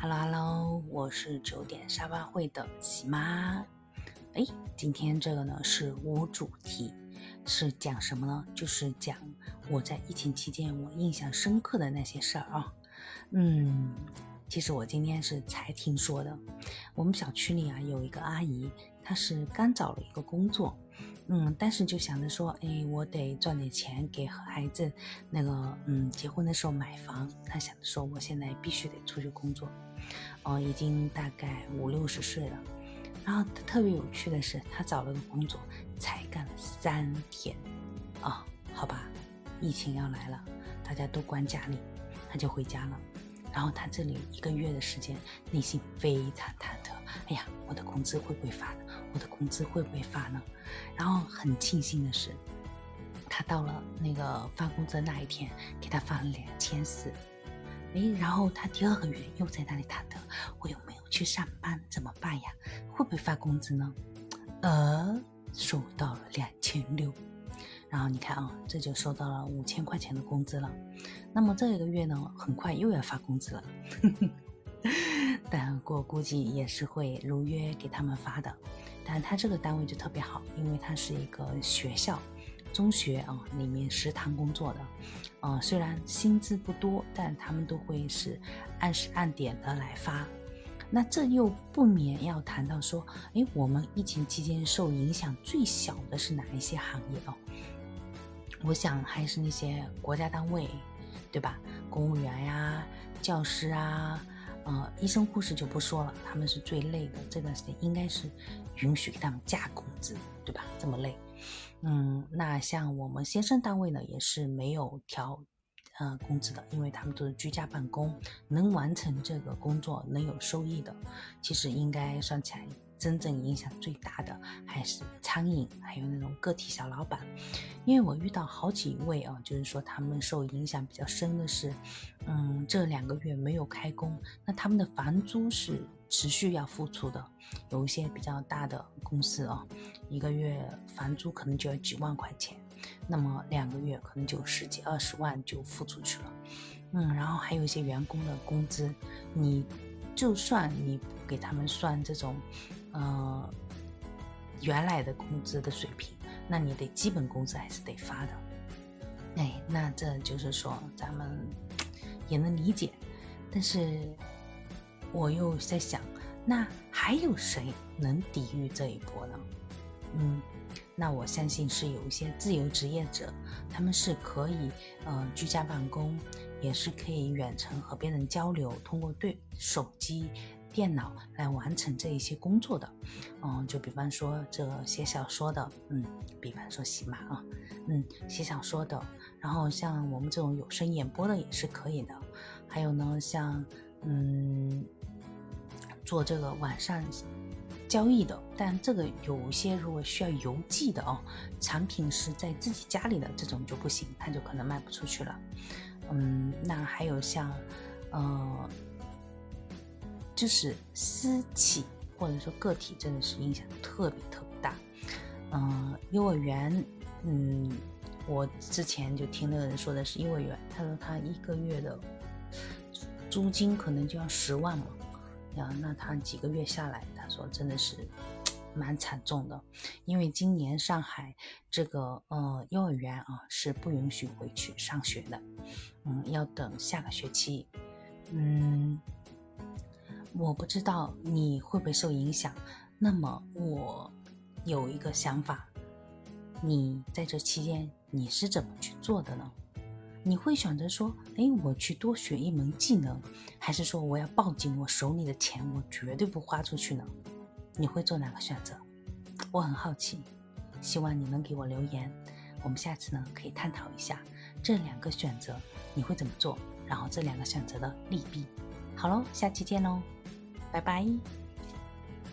Hello Hello，我是九点沙发会的喜妈。哎，今天这个呢是无主题，是讲什么呢？就是讲我在疫情期间我印象深刻的那些事儿啊。嗯，其实我今天是才听说的，我们小区里啊有一个阿姨，她是刚找了一个工作。嗯，但是就想着说，哎，我得赚点钱给孩子那个，嗯，结婚的时候买房。他想着说，我现在必须得出去工作。哦，已经大概五六十岁了。然后他特别有趣的是，他找了个工作，才干了三天。啊，好吧，疫情要来了，大家都关家里，他就回家了。然后他这里一个月的时间，内心非常忐忑。哎呀，我的工资会不会发呢？我的工资会不会发呢？然后很庆幸的是，他到了那个发工资的那一天，给他发了两千四。哎，然后他第二个月又在那里忐忑，我有没有去上班？怎么办呀？会不会发工资呢？呃，收到了两千六。然后你看啊，这就收到了五千块钱的工资了。那么这一个月呢，很快又要发工资了。但我估计也是会如约给他们发的，但他这个单位就特别好，因为他是一个学校，中学啊里面食堂工作的，呃，虽然薪资不多，但他们都会是按时按点的来发。那这又不免要谈到说，哎，我们疫情期间受影响最小的是哪一些行业哦？我想还是那些国家单位，对吧？公务员呀，教师啊。呃，医生护士就不说了，他们是最累的。这段时间应该是允许给他们加工资，对吧？这么累，嗯，那像我们先生单位呢，也是没有调，呃，工资的，因为他们都是居家办公，能完成这个工作，能有收益的，其实应该算起来。真正影响最大的还是餐饮，还有那种个体小老板，因为我遇到好几位啊，就是说他们受影响比较深的是，嗯，这两个月没有开工，那他们的房租是持续要付出的，有一些比较大的公司啊，一个月房租可能就要几万块钱，那么两个月可能就十几二十万就付出去了，嗯，然后还有一些员工的工资，你就算你不给他们算这种。呃，原来的工资的水平，那你得基本工资还是得发的。哎，那这就是说咱们也能理解，但是我又在想，那还有谁能抵御这一波呢？嗯，那我相信是有一些自由职业者，他们是可以呃居家办公，也是可以远程和别人交流，通过对手机。电脑来完成这一些工作的，嗯，就比方说这写小说的，嗯，比方说喜马啊，嗯，写小说的，然后像我们这种有声演播的也是可以的，还有呢，像嗯，做这个网上交易的，但这个有些如果需要邮寄的哦，产品是在自己家里的这种就不行，它就可能卖不出去了，嗯，那还有像，呃。就是私企或者说个体，真的是影响特别特别大。嗯，幼儿园，嗯，我之前就听那个人说的是幼儿园，他说他一个月的租金可能就要十万嘛，呀，那他几个月下来，他说真的是蛮惨重的。因为今年上海这个呃幼儿园啊是不允许回去上学的，嗯，要等下个学期，嗯。我不知道你会不会受影响，那么我有一个想法，你在这期间你是怎么去做的呢？你会选择说，哎，我去多学一门技能，还是说我要抱紧我手里的钱，我绝对不花出去呢？你会做哪个选择？我很好奇，希望你能给我留言，我们下次呢可以探讨一下这两个选择你会怎么做，然后这两个选择的利弊。好喽，下期见喽，拜拜。